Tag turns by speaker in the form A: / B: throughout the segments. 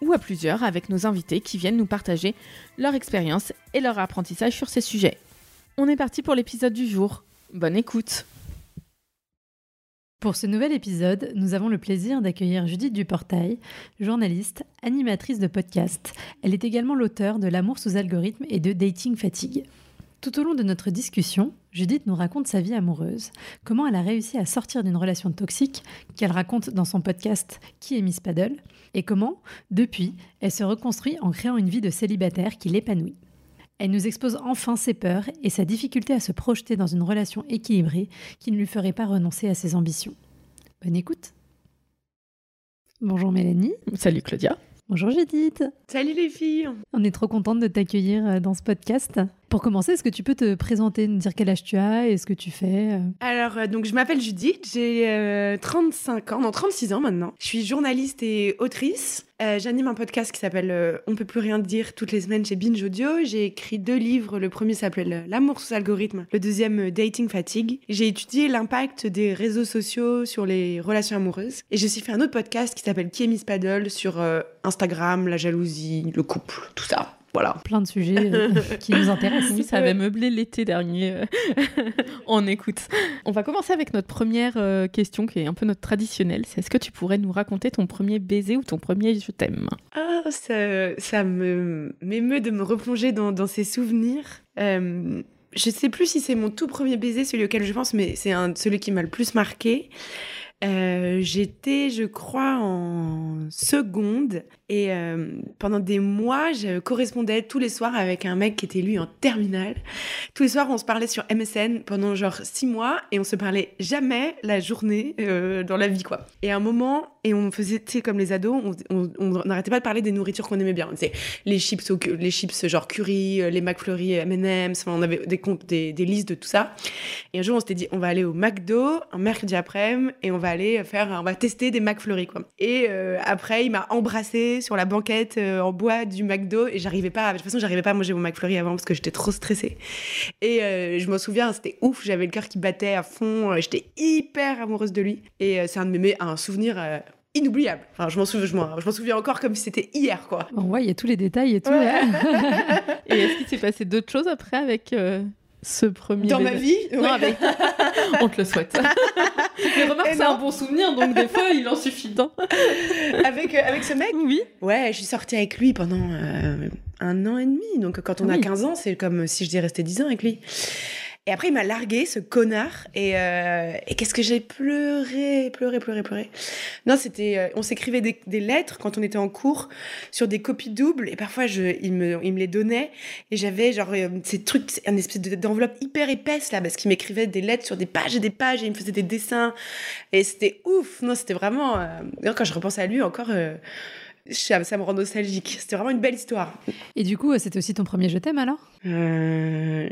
A: ou à plusieurs avec nos invités qui viennent nous partager leur expérience et leur apprentissage sur ces sujets. On est parti pour l'épisode du jour. Bonne écoute
B: Pour ce nouvel épisode, nous avons le plaisir d'accueillir Judith Duportail, journaliste, animatrice de podcast. Elle est également l'auteur de L'amour sous algorithme et de Dating Fatigue. Tout au long de notre discussion, Judith nous raconte sa vie amoureuse, comment elle a réussi à sortir d'une relation toxique qu'elle raconte dans son podcast Qui est Miss Paddle, et comment, depuis, elle se reconstruit en créant une vie de célibataire qui l'épanouit. Elle nous expose enfin ses peurs et sa difficulté à se projeter dans une relation équilibrée qui ne lui ferait pas renoncer à ses ambitions. Bonne écoute Bonjour Mélanie.
A: Salut Claudia.
B: Bonjour Judith.
C: Salut les filles.
B: On est trop contente de t'accueillir euh, dans ce podcast. Pour commencer, est-ce que tu peux te présenter, nous dire quel âge tu as et ce que tu fais euh
C: Alors, euh, donc je m'appelle Judith, j'ai 35 ans, non 36 ans maintenant. Je suis journaliste et autrice. J'anime un podcast qui s'appelle On peut plus rien dire toutes les semaines chez Binge Audio. J'ai écrit deux livres. Le premier s'appelle L'amour sous algorithme, le deuxième Dating Fatigue. J'ai étudié l'impact des réseaux sociaux sur les relations amoureuses. Et j'ai aussi fait un autre podcast qui s'appelle Qui est Miss Paddle sur Instagram, la jalousie, le couple, tout ça. Voilà.
B: Plein de sujets euh, qui nous intéressent.
A: Oui, ça avait meublé l'été dernier. Euh, on écoute. On va commencer avec notre première euh, question qui est un peu notre traditionnelle. C'est est-ce que tu pourrais nous raconter ton premier baiser ou ton premier je t'aime?
C: Ah, ça, ça me m'émeut de me replonger dans, dans ces souvenirs. Euh, je sais plus si c'est mon tout premier baiser, celui auquel je pense, mais c'est celui qui m'a le plus marqué. Euh, j'étais, je crois, en seconde et euh, pendant des mois, je correspondais tous les soirs avec un mec qui était lui en terminale. Tous les soirs, on se parlait sur MSN pendant genre six mois et on se parlait jamais la journée euh, dans la vie, quoi. Et à un moment, et on faisait, comme les ados, on n'arrêtait pas de parler des nourritures qu'on aimait bien. Tu les chips, les chips genre curry, les McFlurry, M&M's, on avait des, listes de tout ça. Et un jour, on s'était dit, on va aller au McDo un mercredi après-midi et on va aller faire, on va tester des McFlurry, quoi. Et euh, après, il m'a embrassé sur la banquette euh, en bois du McDo et j'arrivais pas, de toute façon, j'arrivais pas à manger mon McFlurry avant parce que j'étais trop stressée. Et euh, je m'en souviens, c'était ouf, j'avais le cœur qui battait à fond, j'étais hyper amoureuse de lui. Et c'est un de mes, un souvenir inoubliable. Enfin, je m'en souviens, je m'en souviens encore comme si c'était hier, quoi.
B: ouais, il y a tous les détails et tout.
A: et est-ce qu'il s'est passé d'autres choses après avec ce premier
C: Dans ma vie
A: Non, On te le souhaite. Mais remarque, c'est un bon souvenir, donc des fois, il en suffit d'un.
C: avec, euh, avec ce mec
A: Oui.
C: Ouais, je suis sortie avec lui pendant euh, un an et demi. Donc, quand on a 15 ans, c'est comme si je dis rester 10 ans avec lui. Et après, il m'a largué, ce connard. Et, euh, et qu'est-ce que j'ai pleuré, pleuré, pleuré, pleuré. Non, c'était, euh, on s'écrivait des, lettres quand on était en cours sur des copies doubles. Et parfois, je, il me, il me les donnait. Et j'avais genre euh, ces trucs, un espèce d'enveloppe hyper épaisse là, parce qu'il m'écrivait des lettres sur des pages et des pages et il me faisait des dessins. Et c'était ouf. Non, c'était vraiment. quand je repense à lui encore ça me rend nostalgique. C'était vraiment une belle histoire.
B: Et du coup, c'était aussi ton premier je t'aime alors?
C: Euh,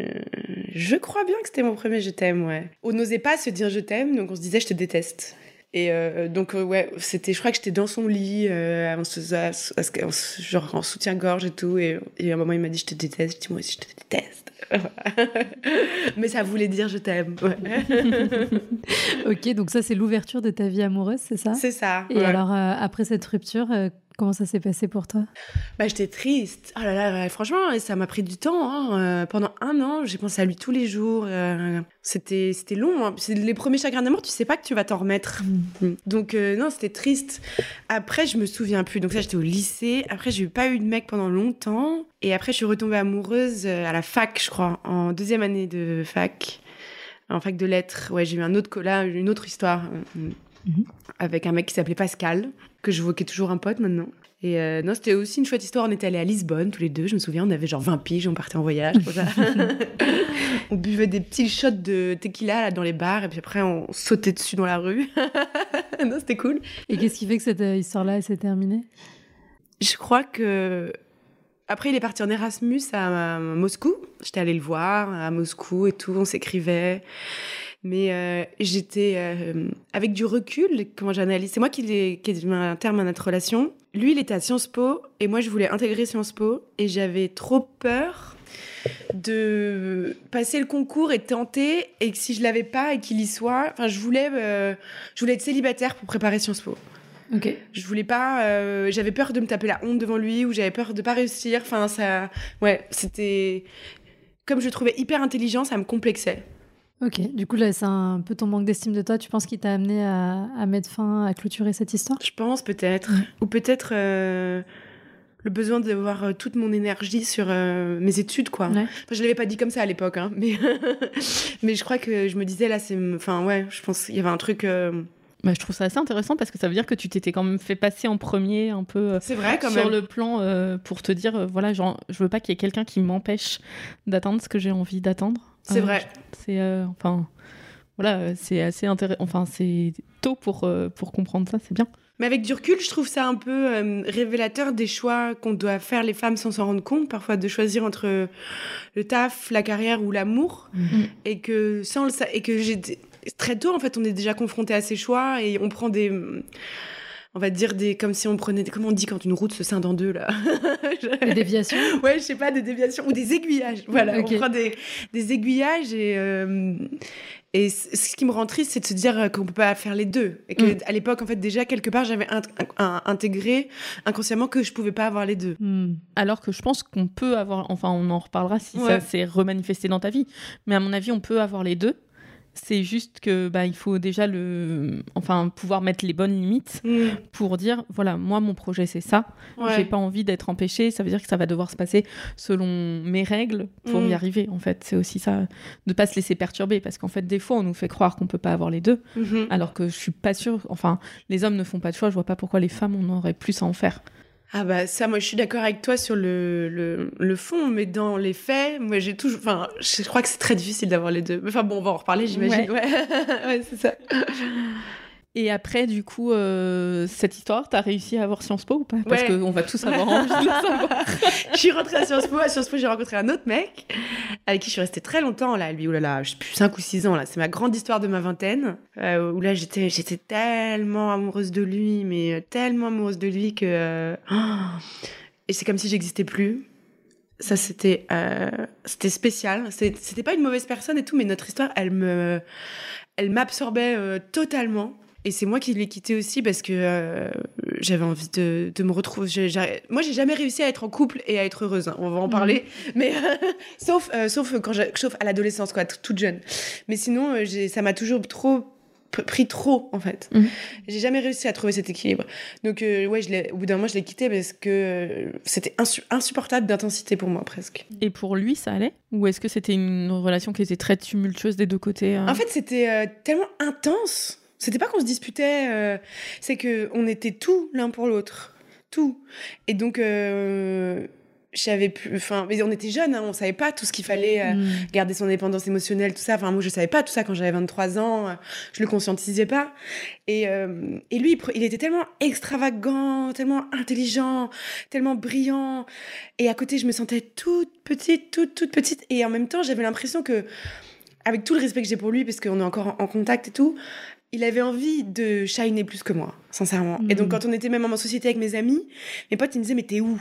C: Je crois bien que c'était mon premier je t'aime, ouais. On n'osait pas se dire je t'aime, donc on se disait je te déteste. Et euh, donc, euh, ouais, c'était, je crois que j'étais dans son lit, on se, genre en soutien-gorge et tout. Et, et, à un moment, il m'a dit Je te déteste. Je dis Moi aussi, je te déteste. Mais ça voulait dire Je t'aime.
B: ok, donc ça, c'est l'ouverture de ta vie amoureuse, c'est ça?
C: C'est ça.
B: Et alors, après cette rupture, Comment ça s'est passé pour toi?
C: Bah, J'étais triste. Oh là là, franchement, ça m'a pris du temps. Hein. Euh, pendant un an, j'ai pensé à lui tous les jours. Euh, c'était c'était long. Hein. Les premiers chagrins d'amour, tu sais pas que tu vas t'en remettre. Mm. Mm. Donc, euh, non, c'était triste. Après, je me souviens plus. Donc, ça, j'étais au lycée. Après, j'ai pas eu de mec pendant longtemps. Et après, je suis retombée amoureuse à la fac, je crois, en deuxième année de fac. En fac de lettres. Ouais, j'ai eu un autre, là, une autre histoire. Mm-hmm. Avec un mec qui s'appelait Pascal que je vois qui est toujours un pote maintenant. Et euh, non, c'était aussi une chouette histoire. On était allés à Lisbonne tous les deux. Je me souviens, on avait genre 20 piges, on partait en voyage. on buvait des petits shots de tequila là, dans les bars et puis après on sautait dessus dans la rue. non, c'était cool.
B: Et qu'est-ce qui fait que cette euh, histoire-là s'est terminée?
C: Je crois que après, il est parti en Erasmus à Moscou. J'étais allée le voir à Moscou et tout, on s'écrivait. Mais euh, j'étais euh, avec du recul, comment j'analyse. C'est moi qui ai, qui mis un terme à notre relation. Lui, il était à Sciences Po et moi, je voulais intégrer Sciences Po et j'avais trop peur de passer le concours et tenter et que si je l'avais pas et qu'il y soit, enfin, je voulais, euh, je voulais être célibataire pour préparer Sciences Po.
B: Ok.
C: Je voulais pas. euh, j'avais peur de me taper la honte devant lui ou j'avais peur de pas réussir. Enfin, ça. Ouais, c'était. Comme je le trouvais hyper intelligent, ça me complexait.
B: Ok, du coup là c'est un peu ton manque d'estime de toi, tu penses qu'il t'a amené à, à mettre fin, à clôturer cette histoire?
C: Je pense peut-être.
B: Ouais.
C: Ou peut-être euh, le besoin d'avoir euh, toute mon énergie sur euh, mes études, quoi.
B: Ouais.
C: Enfin, je l'avais pas dit comme ça à l'époque, hein, mais... mais je crois que je me disais là, c'est. Enfin, ouais, je pense qu'il y avait un truc. euh,
A: Bah, je trouve ça assez intéressant parce que ça veut dire que tu t'étais quand même fait passer en premier un peu euh,
C: C'est vrai, quand
A: sur
C: même.
A: le plan euh, pour te dire euh, voilà genre je veux pas qu'il y ait quelqu'un qui m'empêche d'atteindre ce que j'ai envie d'attendre.
C: C'est
A: Euh,
C: vrai.
A: C'est euh, enfin voilà euh, c'est assez intéressant enfin c'est tôt pour euh, pour comprendre ça c'est bien.
C: Mais avec du recul, je trouve ça un peu euh, révélateur des choix qu'on doit faire les femmes sans s'en rendre compte, parfois de choisir entre le taf, la carrière ou l'amour,
A: Mhm.
C: et que sans le et que j'ai très tôt en fait, on est déjà confronté à ces choix et on prend des on va dire des comme si on prenait des, comment on dit quand une route se scinde en deux là.
B: Les déviations
C: ouais, je sais pas des déviations ou des aiguillages. Voilà, on prend des, des aiguillages et euh, et ce qui me rend triste, c'est de se dire euh, qu'on peut pas faire les deux. Et que
A: Mm.
C: à l'époque, en fait, déjà quelque part, j'avais int- intégré inconsciemment que je pouvais pas avoir les deux.
B: Hmm.
A: Alors que je pense qu'on peut avoir enfin on en reparlera si
C: Ouais.
A: ça s'est remanifesté dans ta vie mais à mon avis on peut avoir les deux. C'est juste que bah il faut déjà le enfin pouvoir mettre les bonnes limites pour dire voilà moi mon projet c'est ça.
C: Ouais.
A: j'ai pas envie d'être empêchée. Ça veut dire que ça va devoir se passer selon mes règles pour
C: Mm.
A: y arriver en fait. C'est aussi ça. De pas se laisser perturber parce qu'en fait des fois on nous fait croire qu'on peut pas avoir les deux
C: Mhm.
A: alors que je suis pas sûre. Enfin les hommes ne font pas de choix. Je vois pas pourquoi les femmes on aurait plus à en faire
C: Ah bah ça, moi je suis d'accord avec toi sur le, le, le fond, mais dans les faits, moi j'ai toujours... Enfin, je crois que c'est très difficile d'avoir les deux. Enfin bon, on va en reparler, j'imagine. Ouais, ouais c'est ça.
A: Et après du coup euh, cette histoire t'as réussi à avoir Sciences Po ou pas? Parce
C: Ouais.
A: qu'on va tous avoir envie de le savoir
C: je suis rentrée à Sciences Po. À Sciences Po, j'ai rencontré un autre mec avec qui je suis restée très longtemps. Là, lui, oulala, je sais plus, 5 ou 6 ans. là. C'est ma grande histoire de ma vingtaine. euh, où là, j'étais, j'étais tellement amoureuse de lui, mais euh, tellement amoureuse de lui que. euh, oh. et c'est comme si j'existais plus. Ça, c'était, euh, c'était spécial. C'était pas une mauvaise personne et tout, mais notre histoire, elle me, elle m'absorbait euh, totalement. Et c'est moi qui l'ai quitté aussi parce que euh, j'avais envie de, de me retrouver. Moi, j'ai jamais réussi à être en couple et à être heureuse. hein. On va en parler. Mais sauf, euh, sauf quand sauf à l'adolescence, quoi, toute jeune. Mais sinon, euh, ça m'a toujours trop pris trop en fait.
A: Mhm.
C: J'ai jamais réussi à trouver cet équilibre. Donc euh, ouais, je au bout d'un moment, je l'ai quitté parce que euh, c'était insu- insupportable d'intensité pour moi presque.
A: et pour lui ça allait? Ou est-ce que c'était une relation qui était très tumultueuse des deux côtés euh?
C: En fait, c'était euh, tellement intense. C'était pas qu'on se disputait, euh, c'est que on était tout l'un pour l'autre, tout. Et donc, euh, j'avais plus, enfin, mais on était jeunes, hein, on savait pas tout ce qu'il fallait. euh,
B: Hmm.
C: garder son indépendance émotionnelle, tout ça. Enfin, moi, je savais pas tout ça quand j'avais 23 ans. Je le conscientisais pas. Et, et lui, il il était tellement extravagant, tellement intelligent, tellement brillant. Et à côté, je me sentais toute petite, toute, toute petite. Et en même temps, j'avais l'impression que, avec tout le respect que j'ai pour lui, parce qu'on est encore en, en contact et tout, il avait envie de shiner plus que moi, sincèrement. Et donc,
B: Mhm.
C: quand on était même en société avec mes amis, mes potes, ils me disaient, mais t'es où?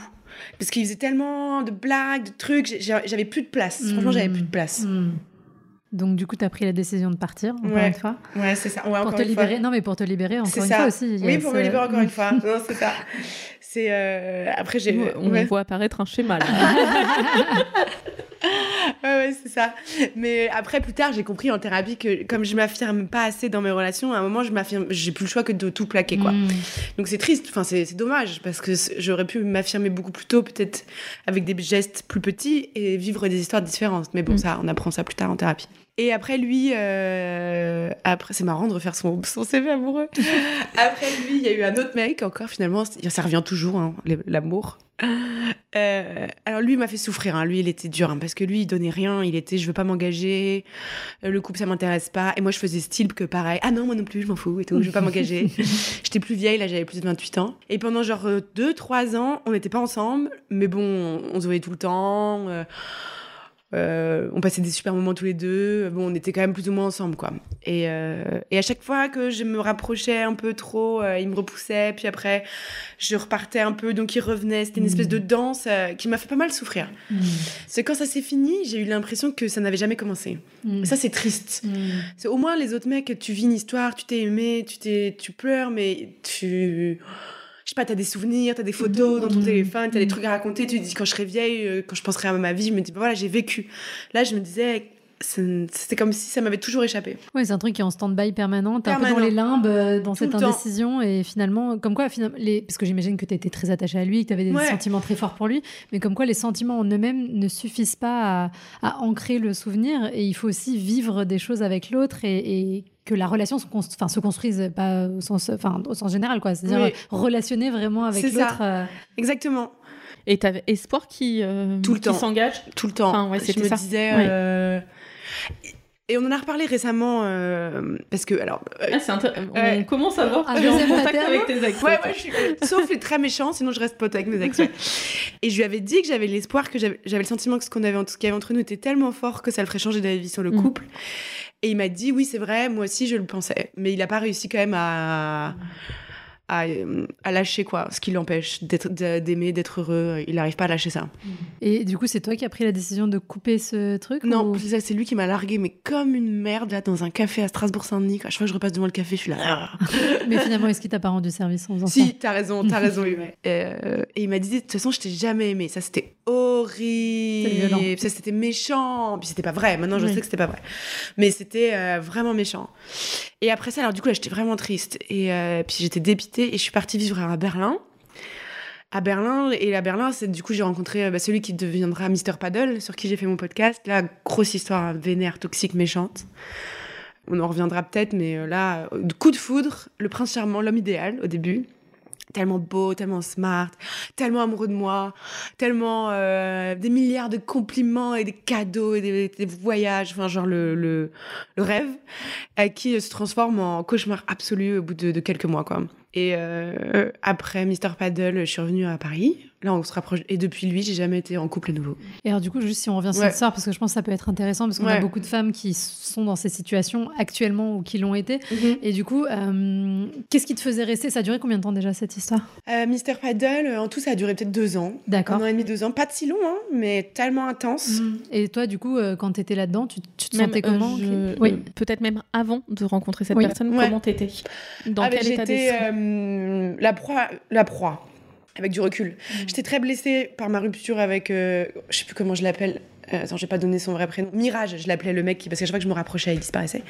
C: Parce qu'il faisait tellement de blagues, de trucs, j'avais plus de place. Franchement, j'avais plus de place.
B: Hmm. Donc du coup, tu as pris la décision de partir, encore
C: Ouais.
B: une fois?
C: Ouais, c'est ça. Ouais,
B: Pour te
C: fois.
B: libérer? Non, mais pour te libérer, encore
C: C'est
B: une
C: ça.
B: fois aussi.
C: Oui, pour me libérer encore une fois. Non, c'est ça. C'est euh, après j'ai.
A: On
C: ouais,
A: voit apparaître un schéma là.
C: c'est ça. Mais après, plus tard, j'ai compris en thérapie que comme je m'affirme pas assez dans mes relations, à un moment, je m'affirme, j'ai plus le choix que de tout plaquer, quoi.
B: Hmm.
C: Donc c'est triste. Enfin, c'est dommage parce que j'aurais pu m'affirmer beaucoup plus tôt, peut-être avec des gestes plus petits et vivre des histoires différentes. Mais bon,
A: Mm.
C: ça, on apprend ça plus tard en thérapie. Et après lui, euh, après c'est marrant de refaire son, son CV amoureux. après lui, il y a eu un autre mec encore finalement. Ça revient toujours, hein, l'amour. Euh, alors lui il m'a fait souffrir, hein. lui il était dur, hein, parce que lui il donnait rien, il était je veux pas m'engager, euh, le couple ça m'intéresse pas, et moi je faisais style que pareil, ah non moi non plus je m'en fous et tout, je veux pas m'engager. J'étais plus vieille, là j'avais plus de 28 ans. Et pendant genre 2-3 ans on n'était pas ensemble, mais bon on se voyait tout le temps. euh, euh, on passait des super moments tous les deux. Bon, on était quand même plus ou moins ensemble, quoi. Et, euh, et à chaque fois que je me rapprochais un peu trop, euh, il me repoussait. Puis après, je repartais un peu, donc il revenait. C'était une espèce de danse euh, qui m'a fait pas mal souffrir. C'est quand ça s'est fini, j'ai eu l'impression que ça n'avait jamais commencé.
B: Mm.
C: Ça, c'est triste.
B: Mm.
C: C'est au moins les autres mecs, tu vis une histoire, tu t'es aimé, tu t'es, tu pleures, mais tu, je sais pas, t'as des souvenirs, t'as des photos dans ton téléphone, t'as des
B: Mhm.
C: truc à raconter. Tu te dis quand je serai vieille, euh, quand je penserai à ma vie, je me dis bah voilà, j'ai vécu. Là, je me disais, c'était comme si ça m'avait toujours échappé.
B: Ouais, c'est un truc qui est en stand-by permanent. T'es un peu dans les limbes, euh, dans
C: Tout
B: cette indécision. Et finalement, comme quoi, finalement, les... parce que j'imagine que tu étais très attachée à lui, que tu avais des
C: Ouais.
B: sentiments très forts pour lui, mais comme quoi les sentiments en eux-mêmes ne suffisent pas à, à ancrer le souvenir. Et il faut aussi vivre des choses avec l'autre et, et que la relation se, const- enfin, se construise pas au sens, enfin, au sens général, quoi. C'est-à-dire
C: Oui.
B: euh, relationner vraiment avec
C: C'est ça.
B: l'autre. euh,
C: Exactement.
A: Et t'avais espoir qui, euh,
C: Tout le
A: qui
C: temps.
A: s'engage?
C: Tout le temps.
A: Enfin, ouais,
C: je me
A: ça.
C: disais.
A: Ouais.
C: euh, Et on en a reparlé récemment euh, parce que alors. euh,
A: Ah. On commence à voir es en contact avec tes ex.
C: Ouais, ouais, je suis... Sauf les très méchants, sinon je reste pote avec mes ex. ouais. Et je lui avais dit que j'avais l'espoir, que j'avais j'avais le sentiment que ce qu'on avait, ce qu'il y avait entre nous était tellement fort que ça le ferait changer d'avis sur le
A: Mm.
C: couple. Et il m'a dit oui, c'est vrai, moi aussi je le pensais. Mais il n'a pas réussi quand même à, à, euh, à lâcher quoi, ce qui l'empêche d'aimer, d'être heureux. Il n'arrive pas à lâcher ça.
B: Et du coup, c'est toi qui as pris la décision de couper ce truc
C: Non,
B: ou-
C: c'est ça, c'est lui qui m'a largué, mais comme une merde là dans un café à Strasbourg-Saint-Denis. À chaque fois que je repasse devant le café, je suis là.
B: Mais finalement, est-ce qu'il t'a pas rendu service en faisant ça
C: Si, t'as raison, t'as raison, oui. ouais. Euh, et il m'a dit, de toute façon, je t'ai jamais aimé. Ça, c'était horrible. C'était méchant. Puis c'était pas vrai. Maintenant, je
B: Oui.
C: sais que c'était pas vrai. Mais c'était euh, vraiment méchant. Et après ça, alors du coup, là, j'étais vraiment triste. Et euh, puis j'étais dépitée. Et je suis partie vivre à Berlin. À Berlin. Et à Berlin, c'est du coup, j'ai rencontré euh, bah, celui qui deviendra Mr. Paddle, sur qui j'ai fait mon podcast. Là, grosse histoire vénère, toxique, méchante. On en reviendra peut-être, mais là, coup de foudre, le prince charmant, l'homme idéal au début. Tellement beau, tellement smart, tellement amoureux de moi, tellement euh, des milliards de compliments et des cadeaux et des, voyages, enfin genre le, le, le rêve, euh, qui se transforme en cauchemar absolu au bout de, de quelques mois quoi. Et euh, après Mr Paddle, je suis revenue à Paris. Là, on se rapproche. Et depuis lui, j'ai jamais été en couple à nouveau.
B: Et alors du coup, juste si on revient sur
C: Ouais.
B: cette histoire, parce que je pense que ça peut être intéressant, parce qu'on a beaucoup de femmes qui sont dans ces situations actuellement ou qui l'ont été. Et du coup, euh, qu'est-ce qui te faisait rester? Ça a duré combien de temps déjà cette histoire?
C: Euh, Mr Paddle, en tout, ça a duré peut-être deux ans.
B: D'accord.
C: Un an et demi, deux ans. Pas de si long, hein, mais tellement intense.
B: Et toi, du coup, euh, quand tu étais là-dedans, tu, tu te
A: Même,
B: sentais
A: euh,
B: comment?
A: je-
B: Oui.
A: Peut-être même avant de rencontrer cette
B: Oui.
A: personne,
C: Ouais.
A: comment t'étais? Dans
C: Ah, mais
A: quel état d'esprit?
C: Euh, la proie, la proie, avec du recul.
B: Mm.
C: J'étais très blessée par ma rupture avec, euh, je sais plus comment je l'appelle. Euh, attends, j'ai pas donné son vrai prénom. Mirage, je l'appelais le mec qui, parce qu'à chaque fois que je me rapprochais, il disparaissait.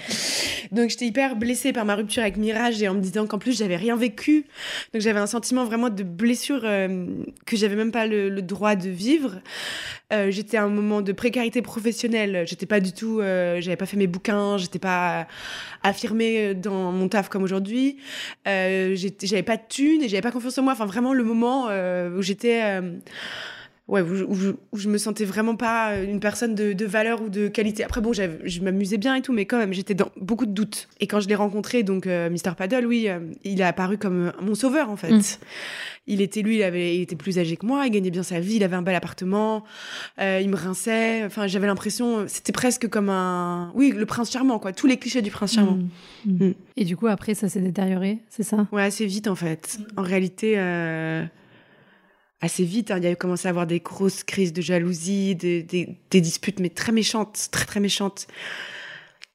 C: Donc j'étais hyper blessée par ma rupture avec Mirage et en me disant qu'en plus j'avais rien vécu. Donc j'avais un sentiment vraiment de blessure euh, que j'avais même pas le, droit de vivre. Euh, j'étais à un moment de précarité professionnelle. J'étais pas du tout, euh, j'avais pas fait mes bouquins, j'étais pas affirmée dans mon taf comme aujourd'hui. Euh, j'avais pas de thunes et j'avais pas confiance en moi. Enfin, vraiment le moment euh, où j'étais. Euh, Ouais, où je, où je- où je me sentais vraiment pas une personne de, de valeur ou de qualité. Après, bon, je m'amusais bien et tout, mais quand même, j'étais dans beaucoup de doutes. Et quand je l'ai rencontré, donc euh, Mr. Paddle, oui, euh, il a apparu comme mon sauveur, en fait.
A: Mm.
C: Il était, lui, il, avait, il était plus âgé que moi, il gagnait bien sa vie, il avait un bel appartement, euh, il me rinçait. Enfin, j'avais l'impression, c'était presque comme un. Oui, le prince charmant, quoi. Tous les clichés du prince charmant.
B: Mm. Mm. Et du coup, après, ça s'est détérioré, c'est ça?
C: Ouais, assez vite en fait. En réalité, euh, assez vite, hein, il y a commencé à avoir des grosses crises de jalousie, des, des- disputes, mais très méchantes, très très méchantes,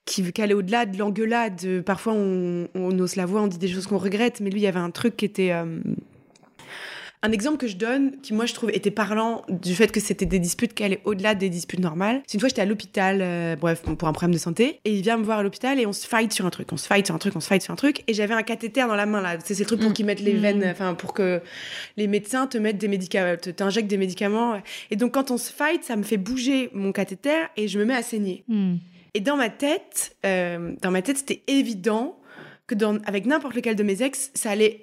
C: qui, qui allaient au-delà de l'engueulade. Parfois, on, on ose la voix, on dit des choses qu'on regrette, mais lui, il y avait un truc qui était. euh, un exemple que je donne, qui moi je trouve était parlant du fait que c'était des disputes qui allaient au-delà des disputes normales. C'est une fois j'étais à l'hôpital, euh, bref, pour un problème de santé, et il vient me voir à l'hôpital et on se fight sur un truc, on se fight sur un truc, on se fight sur un truc, et j'avais un cathéter dans la main là. C'est ces trucs pour
A: Mm.
C: qu'ils mettent les
B: Mm.
C: veines, enfin pour que les médecins te mettent des médicaments, te- t'injectent des médicaments. Et donc quand on se fight, ça me fait bouger mon cathéter et je me mets à saigner.
B: Mm.
C: Et dans ma tête, euh, dans ma tête, c'était évident que dans, avec n'importe lequel de mes ex, ça allait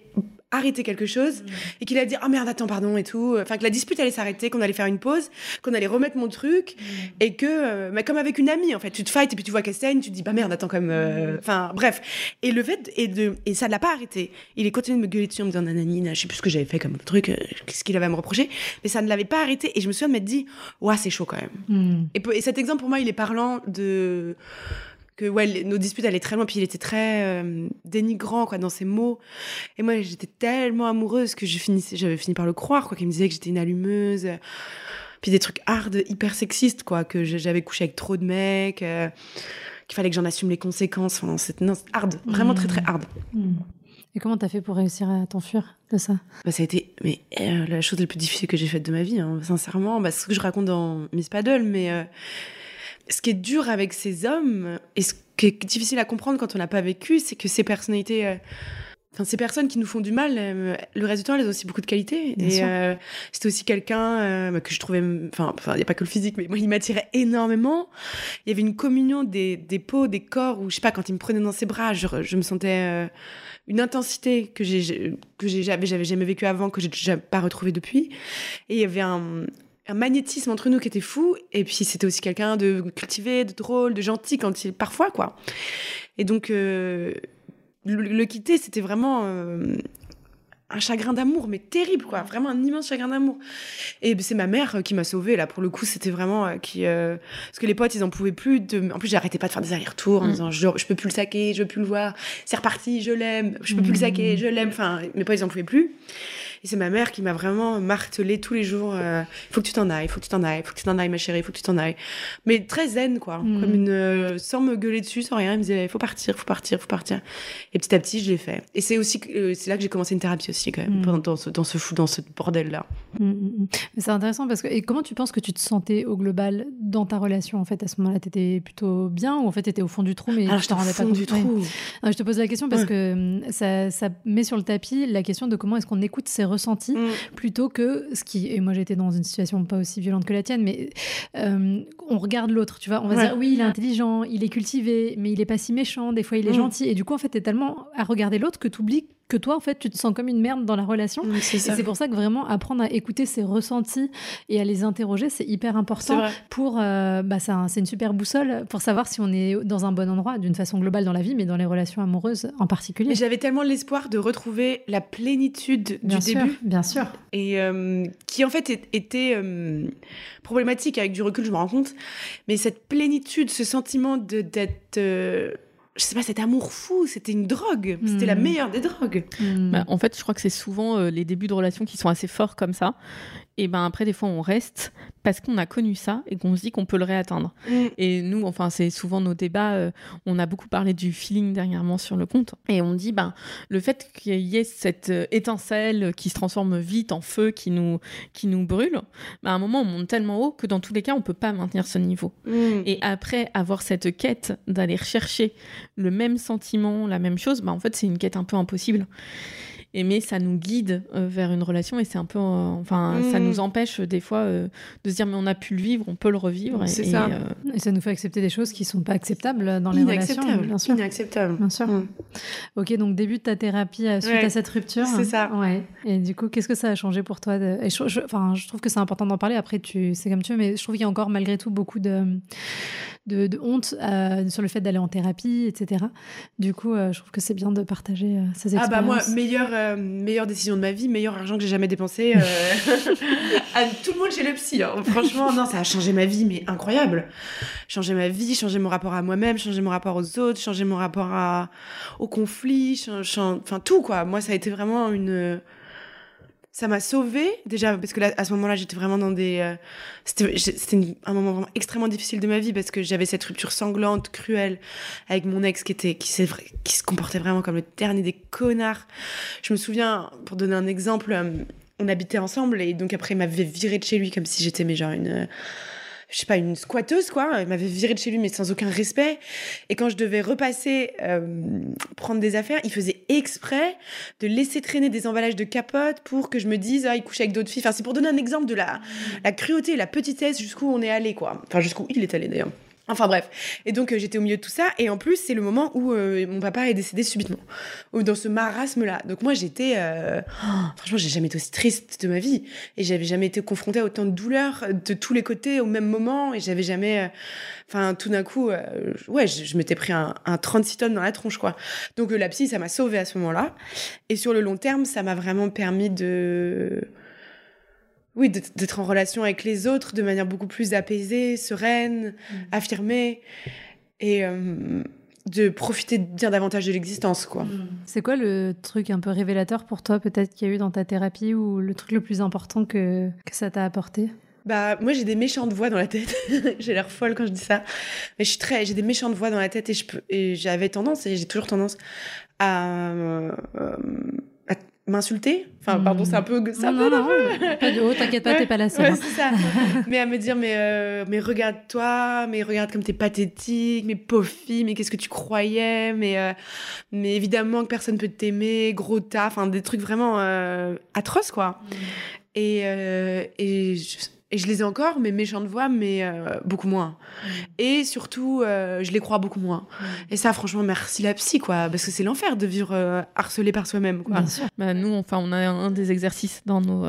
C: arrêter quelque chose et qu'il allait dire oh merde attends pardon et tout. Enfin que la dispute allait s'arrêter qu'on allait faire une pause qu'on allait remettre mon truc et que euh, mais comme avec une amie en fait tu te fights et puis tu vois qu'elle saigne tu te dis bah merde attends comme euh, enfin bref. Et le fait et de et ça ne l'a pas arrêté. Il est continué de me gueuler dessus en me disant nanani je sais plus ce que j'avais fait comme truc euh, qu'est-ce qu'il avait à me reprocher mais ça ne l'avait pas arrêté et je me souviens de m'être dit ouais c'est chaud quand même. Et, et cet exemple pour moi il est parlant de que ouais nos disputes allaient très loin puis il était très euh, dénigrant quoi dans ses mots et moi j'étais tellement amoureuse que j'avais fini par le croire quoi qu'il me disait que j'étais une allumeuse puis des trucs hard hyper sexistes quoi que j'avais couché avec trop de mecs euh, qu'il fallait que j'en assume les conséquences enfin, c'était hard vraiment très très hard
B: Hmm. Et comment t'as fait pour réussir à t'enfuir de ça?
C: Bah, ça a été mais, euh, la chose la plus difficile que j'ai faite de ma vie, hein, sincèrement. Bah, c'est ce que je raconte dans Miss Paddle, mais ce qui est dur avec ces hommes, et ce qui est difficile à comprendre quand on n'a pas vécu, c'est que ces personnalités. euh, Enfin, ces personnes qui nous font du mal, euh, le reste du temps, elles ont aussi beaucoup de qualités.
B: Bien
C: et
B: sûr.
C: euh, c'était aussi quelqu'un euh, bah, que je trouvais. Enfin, il n'y a pas que le physique, mais moi, il m'attirait énormément. Il y avait une communion des, des peaux, des corps, où je sais pas, quand il me prenait dans ses bras, je, je me sentais. une intensité que j'ai que j'avais jamais vécu avant que j'ai pas retrouvé depuis et il y avait un un magnétisme entre nous qui était fou et puis c'était aussi quelqu'un de cultivé de drôle de gentil quand il parfois quoi. Et donc euh, le, le quitter c'était vraiment euh, un chagrin d'amour mais terrible quoi. Vraiment un immense chagrin d'amour. Et c'est ma mère euh, qui m'a sauvée là. Pour le coup c'était vraiment euh, qui parce que les potes ils en pouvaient plus de en plus j'arrêtais pas de faire des allers-retours en
A: Mm.
C: disant je, je peux plus le saquer je veux plus le voir. C'est reparti je l'aime. Je peux plus le
B: Mm.
C: saquer je l'aime. Enfin mes potes ils en pouvaient plus et c'est ma mère qui m'a vraiment martelé tous les jours euh, faut que tu t'en ailles faut que tu t'en ailles faut que tu t'en ailles ma chérie faut que tu t'en ailles mais très zen quoi
B: Mm.
C: comme une euh, sans me gueuler dessus sans rien il me disait faut partir faut partir faut partir et petit à petit je l'ai fait et c'est aussi euh, c'est là que j'ai commencé une thérapie aussi quand même
B: Mm.
C: dans ce dans ce fou dans ce bordel là
B: hmm. Mais C'est intéressant parce que. Et comment tu penses que tu te sentais au global dans ta relation en fait à ce moment-là? T'étais plutôt bien ou en fait t'étais au fond du trou mais
C: alors je
B: t'en rendais pas
C: fond
B: compte?
C: du
B: Ouais.
C: trou
B: je te pose la question parce
C: Ouais.
B: que hum, ça, ça met sur le tapis la question de comment est-ce qu'on écoute ses ressentis
C: Mm.
B: plutôt que ce qui. Et moi j'étais dans une situation pas aussi violente que la tienne, mais euh, on regarde l'autre, tu vois. On va
C: Ouais.
B: dire oui, il est intelligent, il est cultivé, mais il est pas si méchant, des fois il est
C: Mm.
B: gentil. Et du coup, en fait, t'es tellement à regarder l'autre que t'oublies que toi, en fait, tu te sens comme une merde dans la relation.
C: C'est
B: Et
C: ça
B: c'est pour ça que vraiment apprendre à écouter ses ressentis et à les interroger, c'est hyper important pour. euh, bah, c'est un- c'est une super boussole pour savoir si on est dans un bon endroit d'une façon globale dans la vie, mais dans les relations amoureuses en particulier.
C: J'avais tellement l'espoir de retrouver la plénitude
B: Bien
C: du
B: sûr,
C: début
B: bien sûr.
C: et euh, qui en fait était euh, problématique avec du recul je me rends compte mais cette plénitude ce sentiment d'être je sais pas cet amour fou c'était une drogue c'était la
B: Mm.
C: meilleure des drogues
B: Hmm.
A: Bah, en fait, je crois que c'est souvent euh, les débuts de relations qui sont assez forts comme ça. Et ben après, des fois, on reste parce qu'on a connu ça et qu'on se dit qu'on peut le réatteindre. Et nous, enfin, c'est souvent nos débats. euh, on a beaucoup parlé du feeling dernièrement sur le compte. Et on dit, ben, le fait qu'il y ait cette euh, étincelle qui se transforme vite en feu, qui nous, qui nous brûle, ben, à un moment, on monte tellement haut que dans tous les cas, on peut pas maintenir ce niveau.
C: Mm.
A: Et après avoir cette quête d'aller rechercher le même sentiment, la même chose, bah en fait c'est une quête un peu impossible. Et mais ça nous guide euh, vers une relation et c'est un peu, euh, enfin, ça
C: Mhm.
A: nous empêche euh, des fois euh, de se dire mais on a pu le vivre, on peut le revivre. et-
C: C'est ça.
A: euh,
B: Et ça nous fait accepter des choses qui sont pas acceptables dans les relations. Bien sûr.
C: inacceptable
B: Bien sûr.
C: Mm.
B: Ok, donc début de ta thérapie suite
C: Ouais.
B: à cette rupture.
C: C'est ça.
B: Ouais. Et du coup, qu'est-ce que ça a changé pour toi de... et je, je- enfin, je trouve que c'est important d'en parler. Après, tu, c'est comme tu veux, mais je trouve qu'il y a encore malgré tout beaucoup de, de, de honte euh, sur le fait d'aller en thérapie, etc. Du coup, euh, je trouve que c'est bien de partager euh, ces expériences.
C: Ah bah moi, meilleure, euh, meilleure décision de ma vie, meilleur argent que j'ai jamais dépensé. euh, à tout le monde chez le psy. hein. Franchement, non, ça a changé ma vie, mais incroyable. Changé ma vie, changé mon rapport à moi-même, changé mon rapport aux autres, changé mon rapport à, au conflit, enfin tout quoi. Moi, ça a été vraiment une... Ça m'a sauvée, déjà, parce que là, à ce moment-là, j'étais vraiment dans des... euh, C'était un moment vraiment extrêmement difficile de ma vie, parce que j'avais cette rupture sanglante, cruelle, avec mon ex qui, était, qui se comportait vraiment comme le dernier des connards. Je me souviens, pour donner un exemple, euh, on habitait ensemble, et donc après, il m'avait viré de chez lui, comme si j'étais, mais genre, une... je sais pas, une squatteuse, quoi. Il m'avait viré de chez lui, mais sans aucun respect. Et quand je devais repasser, euh, prendre des affaires, il faisait exprès de laisser traîner des emballages de capote pour que je me dise, ah, il couche avec d'autres filles. Enfin, c'est pour donner un exemple de la, la cruauté la petitesse jusqu'où on est allé, quoi. Enfin, jusqu'où il est allé, d'ailleurs. Enfin bref. Et donc euh, j'étais au milieu de tout ça. Et en plus, c'est le moment où euh, mon papa est décédé subitement. Dans ce marasme-là. Donc moi, j'étais... euh, franchement, j'ai jamais été aussi triste de ma vie. Et j'avais jamais été confrontée à autant de douleurs de tous les côtés au même moment. Et j'avais jamais... Enfin, tout d'un coup, ouais, je, m'étais pris un, un 36 tonnes dans la tronche, quoi. Donc la psy, ça m'a sauvée à ce moment-là. Et sur le long terme, ça m'a vraiment permis de... Oui, d'être en relation avec les autres de manière beaucoup plus apaisée, sereine, affirmée. Et euh, de profiter bien davantage de l'existence, quoi.
B: C'est quoi le truc un peu révélateur pour toi, peut-être qu'il y a eu dans ta thérapie, ou le truc le plus important que, que ça t'a apporté?
C: Bah, moi, j'ai des méchantes voix dans la tête. j'ai l'air folle quand je dis ça. Mais je suis très, j'ai des méchantes voix dans la tête et je peux, et j'avais tendance, et j'ai toujours tendance à, euh, à m'insulter. Enfin, pardon, c'est un peu, c'est un
B: non,
C: peu,
B: non, non, pas de haut, t'inquiète pas,
C: Ouais,
B: t'es pas la seule.
C: ouais,
B: hein.
C: ça. mais à me dire, mais, euh, mais regarde-toi, mais regarde comme t'es pathétique, mais pauvre fille, mais qu'est-ce que tu croyais, mais, euh, mais évidemment que personne peut t'aimer, gros tas, enfin des trucs vraiment euh, atroces, quoi. Et, euh, et, je, et je les ai encore, mes méchantes voix, mais euh, beaucoup moins. Et surtout, euh, je les crois beaucoup moins. Et ça, franchement, merci la psy, quoi, parce que c'est l'enfer de vivre euh, harcelé par soi-même, quoi.
B: Bien sûr.
A: Bah, nous, enfin, on a un des exercices dans nos,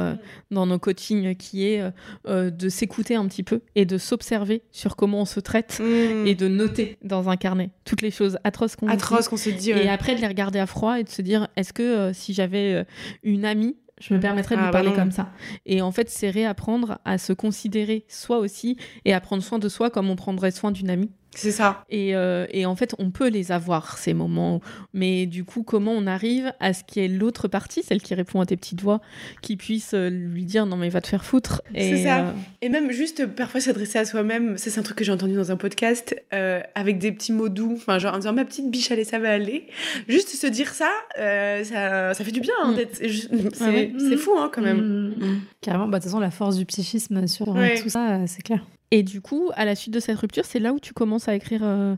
A: dans nos coachings qui est de s'écouter un petit peu et de s'observer sur comment on se traite
C: Mm.
A: et de noter dans un carnet toutes les choses atroces qu'on
C: Atroce qu'on se dit. ouais.
A: Et après, de les regarder à froid et de se dire est-ce que si j'avais une amie, je me permettrais de
C: Ah,
A: lui
C: bah
A: parler comme ça. Et en fait, c'est réapprendre à se considérer soi aussi et à prendre soin de soi comme on prendrait soin d'une amie.
C: C'est ça.
A: Et, euh, et en fait, on peut les avoir, ces moments. Mais du coup, comment on arrive à ce qu'il y ait l'autre partie, celle qui répond à tes petites voix, qui puisse euh, lui dire non, mais va te faire foutre.
C: C'est
A: Et,
C: ça.
A: euh,
C: Et même juste parfois s'adresser à soi-même, ça c'est un truc que j'ai entendu dans un podcast, euh, avec des petits mots doux, enfin genre en disant ma petite biche allez ça va aller. Juste se dire ça, euh, ça, ça fait du bien en
A: Mm.
C: C'est
A: ouais.
C: fou hein quand même.
B: Mm. Carrément, bah, de toute façon, la force du psychisme sur
C: Ouais.
B: tout ça, c'est clair.
A: Et du coup, à la suite de cette rupture, c'est là où tu commences à écrire euh,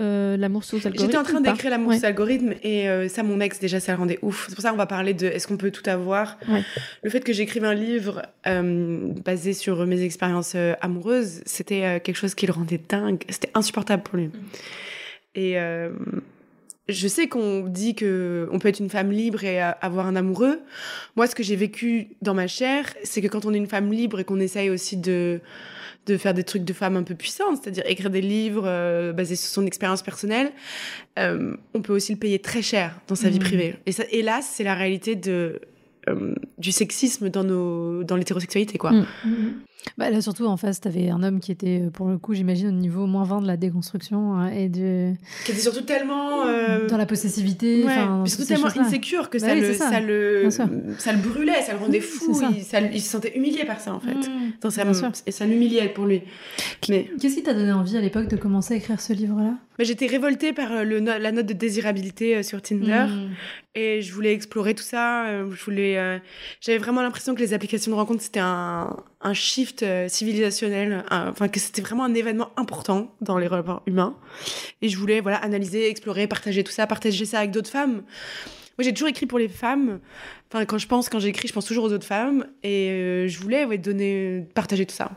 A: euh, L'amour sous algorithme.
C: J'étais en train d'écrire l'amour
A: Ouais.
C: sous algorithme et euh, ça mon ex déjà ça le rendait ouf. C'est pour ça qu'on va parler de est-ce qu'on peut tout avoir.
A: Ouais.
C: Le fait que j'écrive un livre euh, basé sur mes expériences euh, amoureuses, c'était quelque chose qui le rendait dingue. C'était insupportable pour lui. Et euh, je sais qu'on dit que on peut être une femme libre et avoir un amoureux. Moi, ce que j'ai vécu dans ma chair, c'est que quand on est une femme libre et qu'on essaye aussi de de faire des trucs de femme un peu puissantes, c'est-à-dire écrire des livres euh, basés sur son expérience personnelle, euh, on peut aussi le payer très cher dans sa vie
B: Mhm.
C: privée. Et ça, hélas, c'est la réalité de euh, du sexisme dans nos dans l'hétérosexualité, quoi.
A: Mm.
B: Bah, là, surtout, en face, t'avais un homme qui était, euh, pour le coup, j'imagine, au niveau moins 20 de la déconstruction hein, et de...
C: Qui était surtout tellement euh,
B: dans la possessivité.
C: Ouais, surtout tellement insécure que
B: Bah
C: ça,
B: oui,
C: le,
B: ça.
C: ça, le, ça le brûlait, ça le rendait fou.
B: ça.
C: Il, ça- il se sentait humilié par ça, en fait.
B: Mm. Bien sûr.
C: et ça l'humiliait pour lui. Mais,
B: Qu'est-ce qui t'a donné envie à l'époque de commencer à écrire ce livre-là?
C: Mais j'étais révoltée par euh, le no- la note de désirabilité euh, sur Tinder.
B: Mm.
C: Et je voulais explorer tout ça. euh, Je voulais, euh, j'avais vraiment l'impression que les applications de rencontre c'était un, un shift euh, civilisationnel, un- enfin que c'était vraiment un événement important dans les rapports humains. Et je voulais voilà analyser, explorer, partager tout ça, partager ça avec d'autres femmes. Moi j'ai toujours écrit pour les femmes. Enfin quand je pense, quand j'écris, je pense toujours aux autres femmes. Et euh, je voulais ouais, donner, partager tout ça.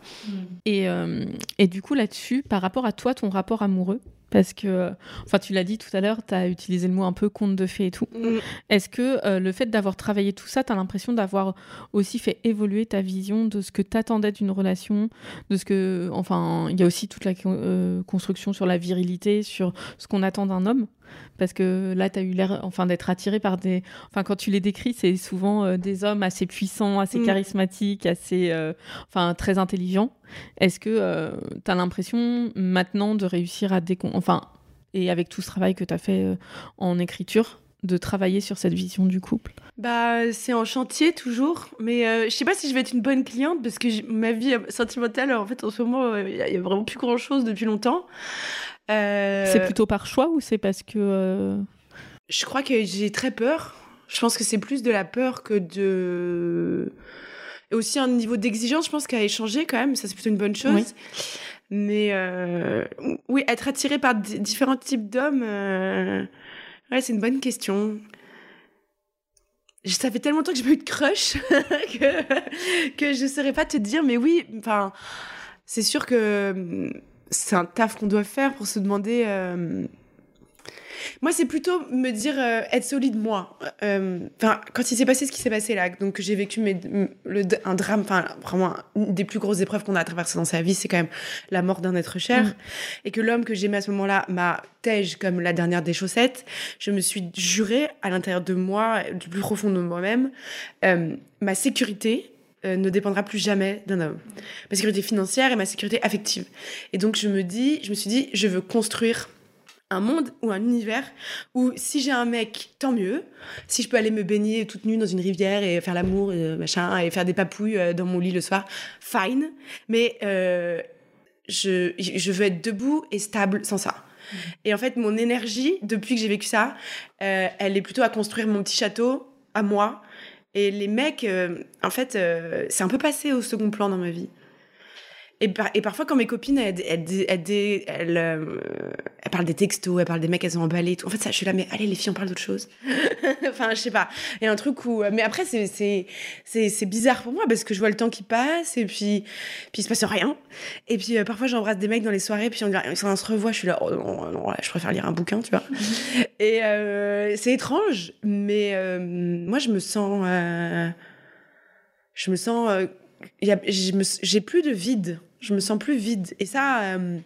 A: Et, euh, et du coup, là-dessus, par rapport à toi, ton rapport amoureux, parce que, enfin, tu l'as dit tout à l'heure, tu as utilisé le mot un peu conte de fées et tout.
C: Mm.
A: Est-ce que euh, le fait d'avoir travaillé tout ça, tu as l'impression d'avoir aussi fait évoluer ta vision de ce que t'attendais d'une relation, de ce que, enfin, il y a aussi toute la euh, construction sur la virilité, sur ce qu'on attend d'un homme? Parce que là, tu as eu l'air enfin, d'être attiré par des. Enfin, quand tu les décris, c'est souvent euh, des hommes assez puissants, assez
C: Mm.
A: charismatiques, assez. euh, Enfin, très intelligents. Est-ce que tu as l'impression maintenant de réussir à décon. Enfin, et avec tout ce travail que tu as fait euh, en écriture, de travailler sur cette vision du couple?
C: Bah, c'est en chantier toujours, mais euh, je sais pas si je vais être une bonne cliente parce que ma vie euh, sentimentale, en fait, en ce moment, euh, il il y a vraiment plus grand chose depuis longtemps. Euh,
A: C'est plutôt par choix ou c'est parce que. euh,
C: Je crois que j'ai très peur. Je pense que c'est plus de la peur que de. Et aussi un niveau d'exigence, je pense, qui a échangé quand même. Ça, c'est plutôt une bonne chose.
A: Oui.
C: Mais euh, oui, être attiré par di- différents types d'hommes, euh, ouais, c'est une bonne question. Ça fait tellement longtemps que j'ai pas eu de crush que, que je saurais pas te dire, mais oui, enfin, c'est sûr que c'est un taf qu'on doit faire pour se demander. euh, Moi, c'est plutôt me dire euh, être solide moi. Euh, Enfin, quand il s'est passé ce qui s'est passé là, donc j'ai vécu mes, le, un drame, enfin vraiment une des plus grosses épreuves qu'on a traversées dans sa vie, c'est quand même la mort d'un être cher,
A: Mm.
C: et que l'homme que j'aimais à ce moment-là m'a tège comme la dernière des chaussettes. Je me suis juré à l'intérieur de moi, du plus profond de moi-même, ma sécurité ne dépendra plus jamais d'un homme. Ma sécurité financière et ma sécurité affective. Et donc je me dis, je me suis dit, je veux construire un monde ou un univers où si j'ai un mec, tant mieux. Si je peux aller me baigner toute nue dans une rivière et faire l'amour, et machin, et faire des papouilles euh, dans mon lit le soir, fine. Mais euh, je, veux être debout et stable sans ça. Et en fait, mon énergie, depuis que j'ai vécu ça, euh, elle est plutôt à construire mon petit château à moi. Et les mecs, euh, en fait, euh, c'est un peu passé au second plan dans ma vie. Et, par- et parfois, quand mes copines, elles, elles, elles, elles, elles, euh, elles parlent des textos, elles parlent des mecs qu'elles ont emballés, et tout. En fait, ça, je suis là, mais allez, les filles, on parle d'autre chose. enfin, je sais pas. Il y a un truc où. Mais après, c'est, bizarre pour moi parce que je vois le temps qui passe et puis, puis il se passe rien. Et puis, euh, parfois, j'embrasse des mecs dans les soirées, puis on, se revoit, je suis là, oh non, non, je préfère lire un bouquin, tu vois. et euh, c'est étrange, mais euh, moi, je me sens. euh, je me sens. euh, j'ai plus de vide. Je me sens plus vide. Et ça, euh,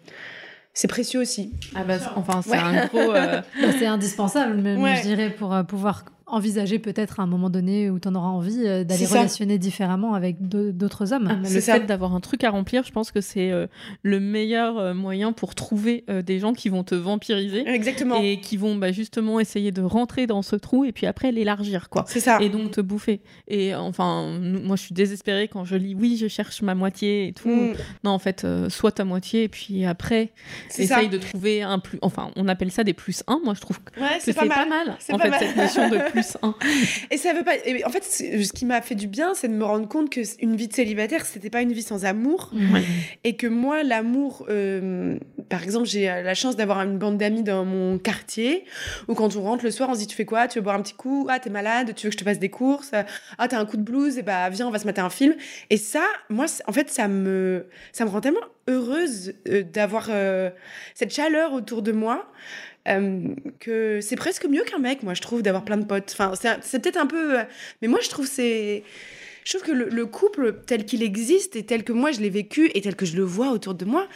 C: c'est précieux aussi.
A: Ah bah, enfin, c'est
C: Ouais.
A: un gros. euh,
B: Bah, c'est indispensable, même,
C: Ouais.
B: je dirais, pour euh, pouvoir envisager peut-être à un moment donné où tu en auras envie euh, d'aller relationner différemment avec d'au- d'autres hommes.
A: Ah, le
C: ça.
A: fait d'avoir un truc à remplir, je pense que c'est euh, le meilleur euh, moyen pour trouver euh, des gens qui vont te vampiriser
C: Exactement.
A: et qui vont bah, justement essayer de rentrer dans ce trou et puis après l'élargir quoi.
C: C'est ça.
A: Et donc te bouffer. Et enfin, moi je suis désespérée quand je lis oui, je cherche ma moitié et tout.
C: Mm,
A: Non, en fait, euh, soit ta moitié et puis après,
C: ça.
A: essaye de trouver un plus. Enfin, on appelle ça des plus 1. Moi je trouve que
C: Ouais,
A: c'est
C: c'est
A: pas
C: pas
A: mal.
C: mal. C'est
A: En
C: pas
A: fait,
C: mal.
A: cette notion de plus 1.
C: Et ça veut pas. et en fait, ce qui m'a fait du bien, c'est de me rendre compte que une vie de célibataire, c'était pas une vie sans amour. Et que moi, l'amour, euh, par exemple, j'ai euh, la chance d'avoir une bande d'amis dans mon quartier, où quand on rentre le soir, on se dit Tu fais quoi? Tu veux boire un petit coup? Ah, t'es malade? Tu veux que je te fasse des courses? Ah, t'as un coup de blues Et bah, viens, on va se mater un film. Et ça, moi, en fait, ça me, ça me rend tellement heureuse euh, d'avoir euh, cette chaleur autour de moi. Euh, que c'est presque mieux qu'un mec, moi, je trouve, d'avoir plein de potes. Enfin, c'est peut-être un peu. euh, mais moi, je trouve c'est. Je trouve que le, le couple tel qu'il existe et tel que moi je l'ai vécu et tel que je le vois autour de moi,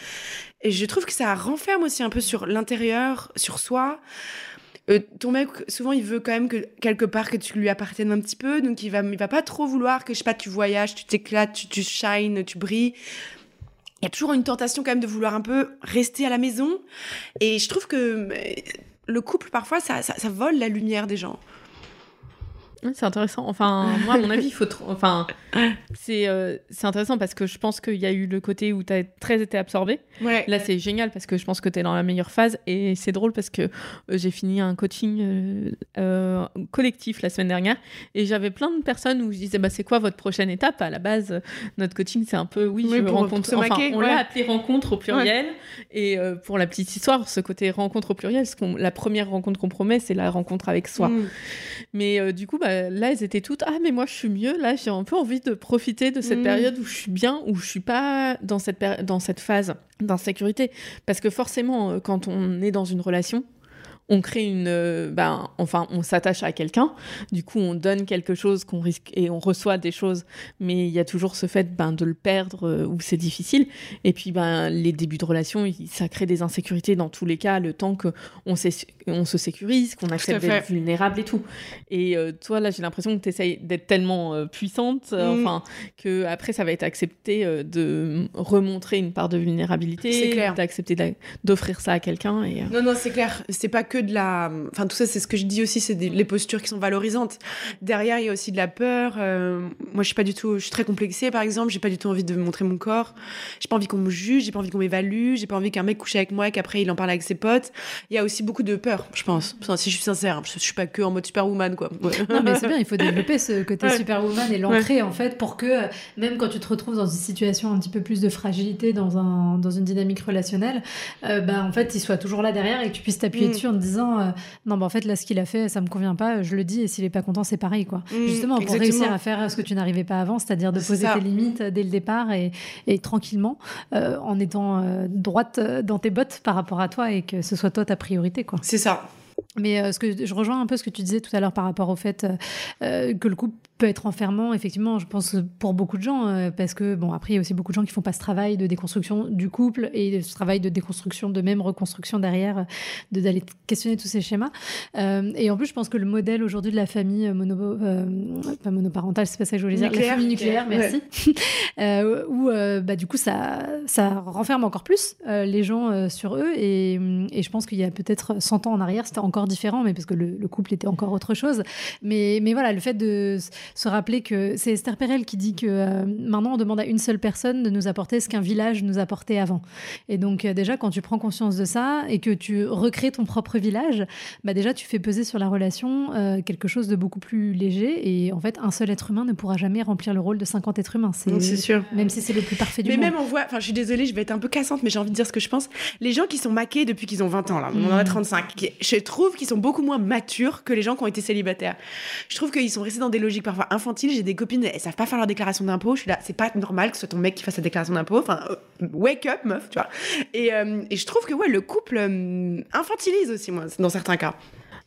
C: et je trouve que ça renferme aussi un peu sur l'intérieur, sur soi. Euh, ton mec, souvent, il veut quand même que quelque part que tu lui appartiennes un petit peu, donc il va, il va pas trop vouloir que je sais pas, tu voyages, tu t'éclates, tu, tu shines, tu brilles. Il y a toujours une tentation quand même de vouloir un peu rester à la maison, et je trouve que euh, le couple parfois ça, ça, ça vole la lumière des gens.
A: Ouais, C'est intéressant. Enfin, moi, à mon avis, il faut. trop- Enfin, c'est euh, c'est intéressant parce que je pense qu'il y a eu le côté où tu as très été absorbé.
C: Ouais.
A: Là, c'est génial parce que je pense que tu es dans la meilleure phase. Et c'est drôle parce que euh, j'ai fini un coaching euh, collectif la semaine dernière. Et j'avais plein de personnes où je disais bah, C'est quoi votre prochaine étape? À la base, notre coaching, c'est un peu Oui,
C: Oui,
A: je
C: pour-
A: rencontre. Enfin,
C: maquer,
A: on
C: ouais.
A: l'a appelé rencontre au pluriel. Et pour la petite histoire, ce côté rencontre au pluriel, ce la première rencontre qu'on promet, c'est la rencontre avec soi.
C: Mm.
A: Mais du coup, bah, là, elles étaient toutes Ah, mais moi, je suis mieux. Là, j'ai un peu envie de profiter de cette
C: Mm.
A: période où je suis bien, où je suis pas dans cette, dans cette phase d'insécurité. Parce que forcément, euh, quand on est dans une relation, on crée une. euh, ben, enfin, on s'attache à quelqu'un. Du coup, on donne quelque chose qu'on risque et on reçoit des choses. Mais il y a toujours ce fait ben, de le perdre euh, où c'est difficile. Et puis, ben, les débuts de relation, ça crée des insécurités dans tous les cas, le temps qu'on on se sécurise, qu'on accepte d'être vulnérable et tout. Et euh, toi, là, j'ai l'impression que tu essayes d'être tellement euh, puissante, euh,
C: Mm.
A: enfin, que après, ça va être accepté de remontrer une part de vulnérabilité, d'accepter d'a- d'offrir ça à quelqu'un. Et,
C: Non, non, c'est clair. C'est pas que de la. Enfin, tout ça, c'est ce que je dis aussi, c'est des- les postures qui sont valorisantes. Derrière, il y a aussi de la peur. Euh, moi, je suis pas du tout. Je suis très complexée, par exemple. J'ai pas du tout envie de montrer mon corps. J'ai pas envie qu'on me juge. J'ai pas envie qu'on m'évalue. J'ai pas envie qu'un mec couche avec moi et qu'après il en parle avec ses potes. Il y a aussi beaucoup de peur, je pense. Enfin, si je suis sincère, je suis pas que en mode superwoman, quoi. Ouais.
B: Non, mais c'est bien, il faut développer ce côté
C: Ouais.
B: superwoman et l'ancrer en fait pour que euh, même quand tu te retrouves dans une situation un petit peu plus de fragilité dans, un, dans une dynamique relationnelle, euh, bah, en fait, il soit toujours là derrière et que tu puisses t'appuyer
C: Mm.
B: dessus en te disant euh, non, bah, en fait, là, ce qu'il a fait, ça me convient pas, je le dis, et s'il est pas content, c'est pareil, quoi.
C: Mm,
B: Justement, pour réussir à faire ce que tu n'arrivais pas avant, c'est-à-dire de poser tes limites dès le départ et, et tranquillement, euh, en étant euh, droite euh, dans tes bottes par rapport à toi et que ce soit toi ta priorité, quoi.
C: C'est ça.
B: Mais euh, ce que je rejoins un peu ce que tu disais tout à l'heure par rapport au fait euh, euh, que le couple peut être enfermant, effectivement, je pense pour beaucoup de gens, euh, parce que bon, après il y a aussi beaucoup de gens qui font pas ce travail de déconstruction du couple et ce travail de déconstruction, de même reconstruction derrière, euh, de d'aller questionner tous ces schémas. Euh, et en plus, je pense que le modèle aujourd'hui de la famille mono, euh, pas monoparentale, c'est pas ça que je voulais dire, la famille nucléaire, merci, euh, où euh, bah, du coup ça, ça renferme encore plus euh, les gens euh, sur eux. Et, et je pense qu'il y a peut-être 100 ans en arrière, c'était encore différent, mais parce que le, le couple était encore autre chose. Mais, mais voilà, le fait de se rappeler que c'est Esther Perel qui dit que euh, maintenant on demande à une seule personne de nous apporter ce qu'un village nous apportait avant. Et donc euh, déjà, quand tu prends conscience de ça et que tu recrées ton propre village, bah déjà tu fais peser sur la relation euh, quelque chose de beaucoup plus léger. Et en fait, un seul être humain ne pourra jamais remplir le rôle de 50 êtres humains.
C: C'est sûr.
B: Même si c'est le plus parfait du
C: Mais
B: monde.
C: même on voit, enfin je suis désolée, je vais être un peu cassante, mais j'ai envie de dire ce que je pense. Les gens qui sont maqués depuis qu'ils ont 20 ans, là, on en a
B: Mm.
C: 35, qui- je trouve qu'ils sont beaucoup moins matures que les gens qui ont été célibataires. Je trouve qu'ils sont restés dans des logiques parfois infantiles. J'ai des copines, elles savent pas faire leur déclaration d'impôt. Je suis là, c'est pas normal que ce soit ton mec qui fasse sa déclaration d'impôt. Enfin, euh, wake up, meuf, tu vois. Et, euh, et je trouve que ouais, le couple euh, infantilise aussi, moi, dans certains cas.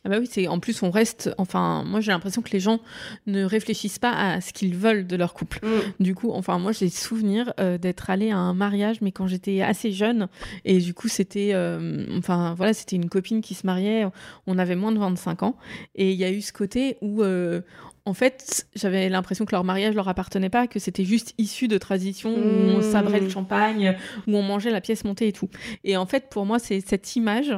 A: Ah bah oui, c'est en plus on reste. Enfin, moi j'ai l'impression que les gens ne réfléchissent pas à ce qu'ils veulent de leur couple.
C: Mm.
A: Du coup, enfin moi j'ai souvenir euh, d'être allée à un mariage, mais quand j'étais assez jeune, et du coup c'était, euh, enfin voilà, c'était une copine qui se mariait. On avait moins de 25 ans, et il y a eu ce côté où euh, en fait, j'avais l'impression que leur mariage leur appartenait pas, que c'était juste issu de traditions où on
C: Mm.
A: sabrait le champagne, où on mangeait la pièce montée et tout. Et en fait, pour moi, c'est cette image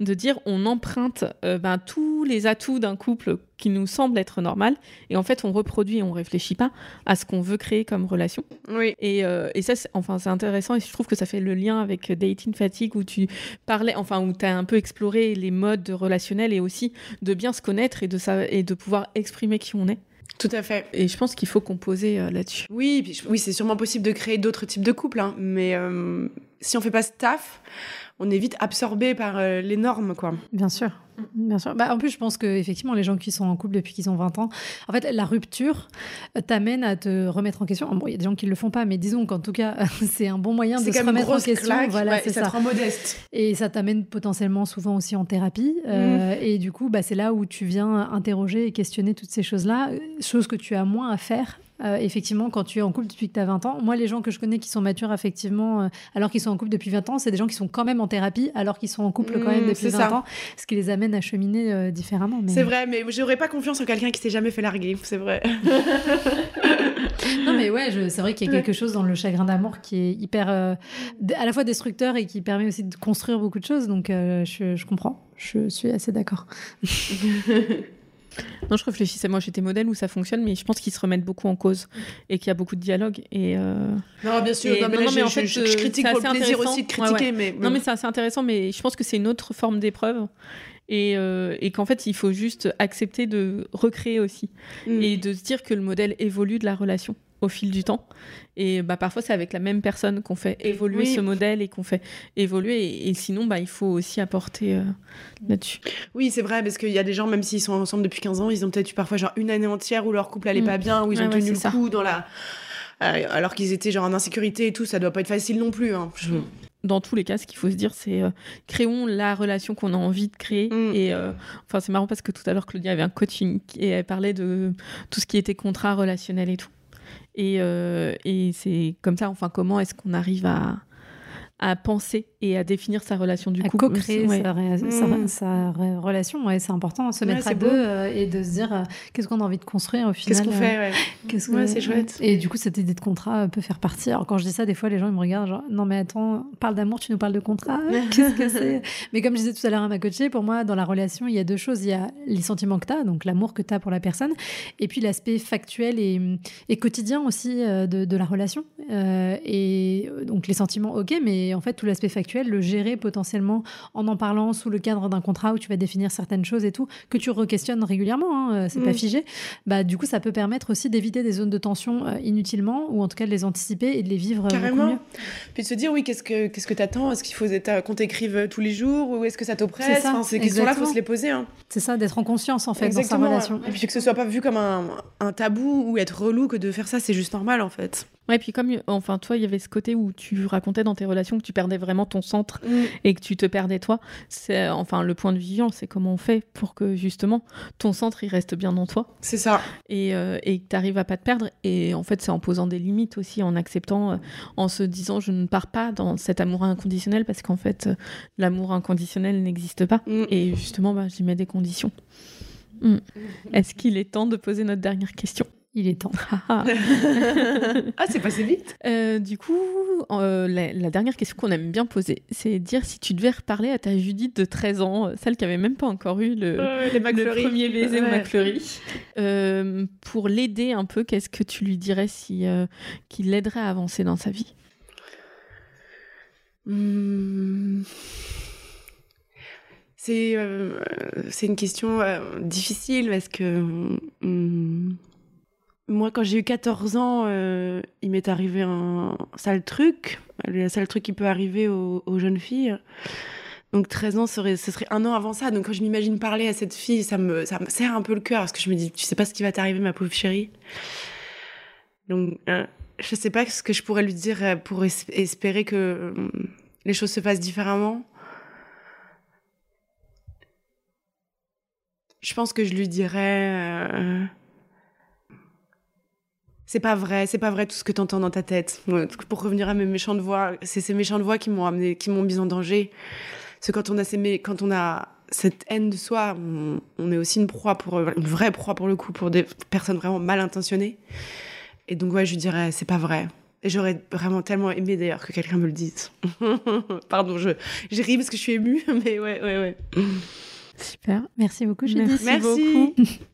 A: de dire on emprunte euh, ben, tous les atouts d'un couple qui nous semble être normal, et en fait, on reproduit on réfléchit pas à ce qu'on veut créer comme relation.
C: Oui.
A: Et, euh, et ça, c'est, enfin, c'est intéressant et je trouve que ça fait le lien avec Dating Fatigue où tu parlais, enfin, où tu as un peu exploré les modes relationnels et aussi de bien se connaître et de, sa- et de pouvoir exprimer qui on est.
C: Tout à fait.
A: Et je pense qu'il faut composer euh, là-dessus.
C: Oui, puis oui, c'est sûrement possible de créer d'autres types de couples, hein, mais euh, si on fait pas ce taf, on est vite absorbé par euh, les normes, quoi.
B: Bien sûr. Bien sûr. Bah, en plus, je pense que effectivement, les gens qui sont en couple depuis qu'ils ont 20 ans, en fait, la rupture euh, t'amène à te remettre en question. Bon, il y a des gens qui le font pas, mais disons qu'en tout cas, c'est un bon moyen de se remettre en question.
C: claque,
B: voilà,
C: ouais,
B: c'est
C: ça te rend modeste.
B: Et ça t'amène potentiellement souvent aussi en thérapie. Euh, Et du coup, bah, c'est là où tu viens interroger et questionner toutes ces choses-là, euh, choses que tu as moins à faire. Euh, effectivement, quand tu es en couple depuis que tu as 20 ans, moi, les gens que je connais qui sont matures affectivement, euh, alors qu'ils sont en couple depuis 20 ans, c'est des gens qui sont quand même en thérapie, alors qu'ils sont en couple quand même
C: Mmh,
B: depuis
C: c'est
B: 20
C: ça.
B: ans, ce qui les amène à cheminer euh, différemment. mais-
C: C'est vrai, mais j'aurais pas confiance en quelqu'un qui s'est jamais fait larguer, c'est vrai.
B: Non, mais ouais, c'est vrai qu'il y a quelque chose dans le chagrin d'amour qui est hyper, à la fois destructeur et qui permet aussi de construire beaucoup de choses. Donc, je, je comprends. Je suis assez d'accord.
A: Non, je réfléchissais, moi j'étais modèle où ça fonctionne, mais je pense qu'ils se remettent beaucoup en cause et qu'il y a beaucoup de dialogue. Et, euh,
C: Non, bien sûr,
A: Et-
C: non, mais,
A: non,
C: là,
A: non, mais
C: je,
A: en fait,
C: je-
A: euh,
C: je critique pour le plaisir
A: intéressant.
C: aussi de critiquer,
A: Ouais,
C: mais...
A: Non, mais c'est assez intéressant, mais je pense que c'est une autre forme d'épreuve. Et, euh, et qu'en fait, il faut juste accepter de recréer aussi.
C: Mm.
A: Et de se dire que le modèle évolue de la relation au fil du temps. Et bah, parfois, c'est avec la même personne qu'on fait évoluer
C: Oui.
A: ce modèle et qu'on fait évoluer. Et, et sinon, bah, il faut aussi apporter euh, là-dessus.
C: Oui, c'est vrai, parce qu'il y a des gens, même s'ils sont ensemble depuis 15 ans, ils ont peut-être eu parfois genre une année entière où leur couple allait
A: Mm.
C: pas bien, où ils ont
A: ouais,
C: tenu le
A: ça.
C: coup dans la... Euh, alors qu'ils étaient genre en insécurité et tout, ça doit pas être facile non plus. Hein. Je-
A: dans tous les cas, ce qu'il faut se dire, c'est euh, créons la relation qu'on a envie de créer.
C: Mm.
A: Et enfin, c'est marrant parce que tout à l'heure, Claudia avait un coaching et elle parlait de tout ce qui était contrat relationnel et tout. Et, euh, et c'est comme ça, enfin, comment est-ce qu'on arrive à, à penser et à définir sa relation du
B: à
A: couple
B: co-créer
A: Ouais.
B: sa, ré-
C: Mm.
B: sa- sa ré- relation, ouais, c'est important, se
C: Ouais,
B: mettre à deux euh, et de se dire euh, qu'est-ce qu'on a envie de construire au final.
C: Qu'est-ce qu'on
B: euh,
C: fait ouais.
B: qu'est-ce que-
C: c'est chouette.
B: Et du coup, cette idée de contrat euh, peut faire partie. Alors quand je dis ça, des fois, les gens ils me regardent genre non mais attends, parle d'amour, tu nous parles de contrat, qu'est-ce que c'est? Mais comme je disais tout à l'heure à ma coachée, pour moi, dans la relation, il y a deux choses. Il y a les sentiments que tu as, donc l'amour que tu as pour la personne, et puis l'aspect factuel et, et quotidien aussi euh, de, de la relation. Euh, et euh, donc les sentiments, ok, mais et en fait tout l'aspect factuel, le gérer potentiellement en en parlant sous le cadre d'un contrat où tu vas définir certaines choses et tout, que tu re-questionnes régulièrement, hein, c'est pas
C: Mm.
B: figé. Bah du coup ça peut permettre aussi d'éviter des zones de tension euh, inutilement ou en tout cas de les anticiper et de les vivre euh,
C: Carrément.
B: mieux.
C: Puis de se dire, oui, qu'est-ce que qu'est-ce que t'attends? Est-ce qu'il faut qu'on t'écrive tous les jours Ou est-ce que ça t'oppresse?
B: C'est ça,
C: Enfin, Ces questions-là, il faut se les poser. Hein.
B: C'est ça, d'être en conscience en fait
C: Exactement.
B: dans sa relation.
C: Et puis que ce soit pas vu comme un, un tabou ou être relou que de faire ça, c'est juste normal en fait.
A: Ouais, puis comme, enfin, toi, il y avait ce côté où tu racontais dans tes relations que tu perdais vraiment ton centre et que tu te perdais toi. C'est, enfin, le point de vigilance, c'est comment on fait pour que justement ton centre il reste bien dans toi
C: C'est ça.
A: et, euh, et que tu arrives à pas te perdre. Et en fait, c'est en posant des limites aussi, en acceptant, euh, en se disant je ne pars pas dans cet amour inconditionnel parce qu'en fait, euh, l'amour inconditionnel n'existe pas.
C: Mm.
A: Et justement, bah, j'y mets des conditions. Mm. Est-ce qu'il est temps de poser notre dernière question?
B: Il est temps.
A: Ah.
C: ah, c'est passé vite.
A: Euh, du coup, euh, la, la dernière question qu'on aime bien poser, c'est dire si tu devais reparler à ta Judith de 13 ans, euh, celle qui avait même pas encore eu le, premier baiser
C: Ouais.
A: McFlurry, pour l'aider un peu, qu'est-ce que tu lui dirais si, qui l'aiderait à avancer dans sa vie?
C: Hmm. C'est une question difficile parce que hmm, moi, quand j'ai eu 14 ans, euh, il m'est arrivé un sale truc, le sale truc qui peut arriver aux, jeunes filles. Donc 13 ans, ce serait un an avant ça. Donc quand je m'imagine parler à cette fille, ça me, ça serre un peu le cœur parce que je me dis, tu sais pas ce qui va t'arriver, ma pauvre chérie. Donc euh, je sais pas ce que je pourrais lui dire euh, pour es- espérer que euh, les choses se fassent différemment. Je pense que je lui dirais. C'est pas vrai, c'est pas vrai tout ce que t'entends dans ta tête. Pour revenir à mes méchantes voix, c'est ces méchantes voix qui m'ont amené, qui m'ont mise en danger. Parce que quand on a ces, quand on a cette haine de soi, on, on est aussi une proie pour, une vraie proie pour le coup, pour des personnes vraiment mal intentionnées. Et donc ouais, je dirais, c'est pas vrai. Et j'aurais vraiment tellement aimé d'ailleurs que quelqu'un me le dise. Pardon, je, j'ai ri parce que je suis émue, mais ouais, ouais, ouais.
A: Super.
B: Merci beaucoup Judith.
A: Merci beaucoup.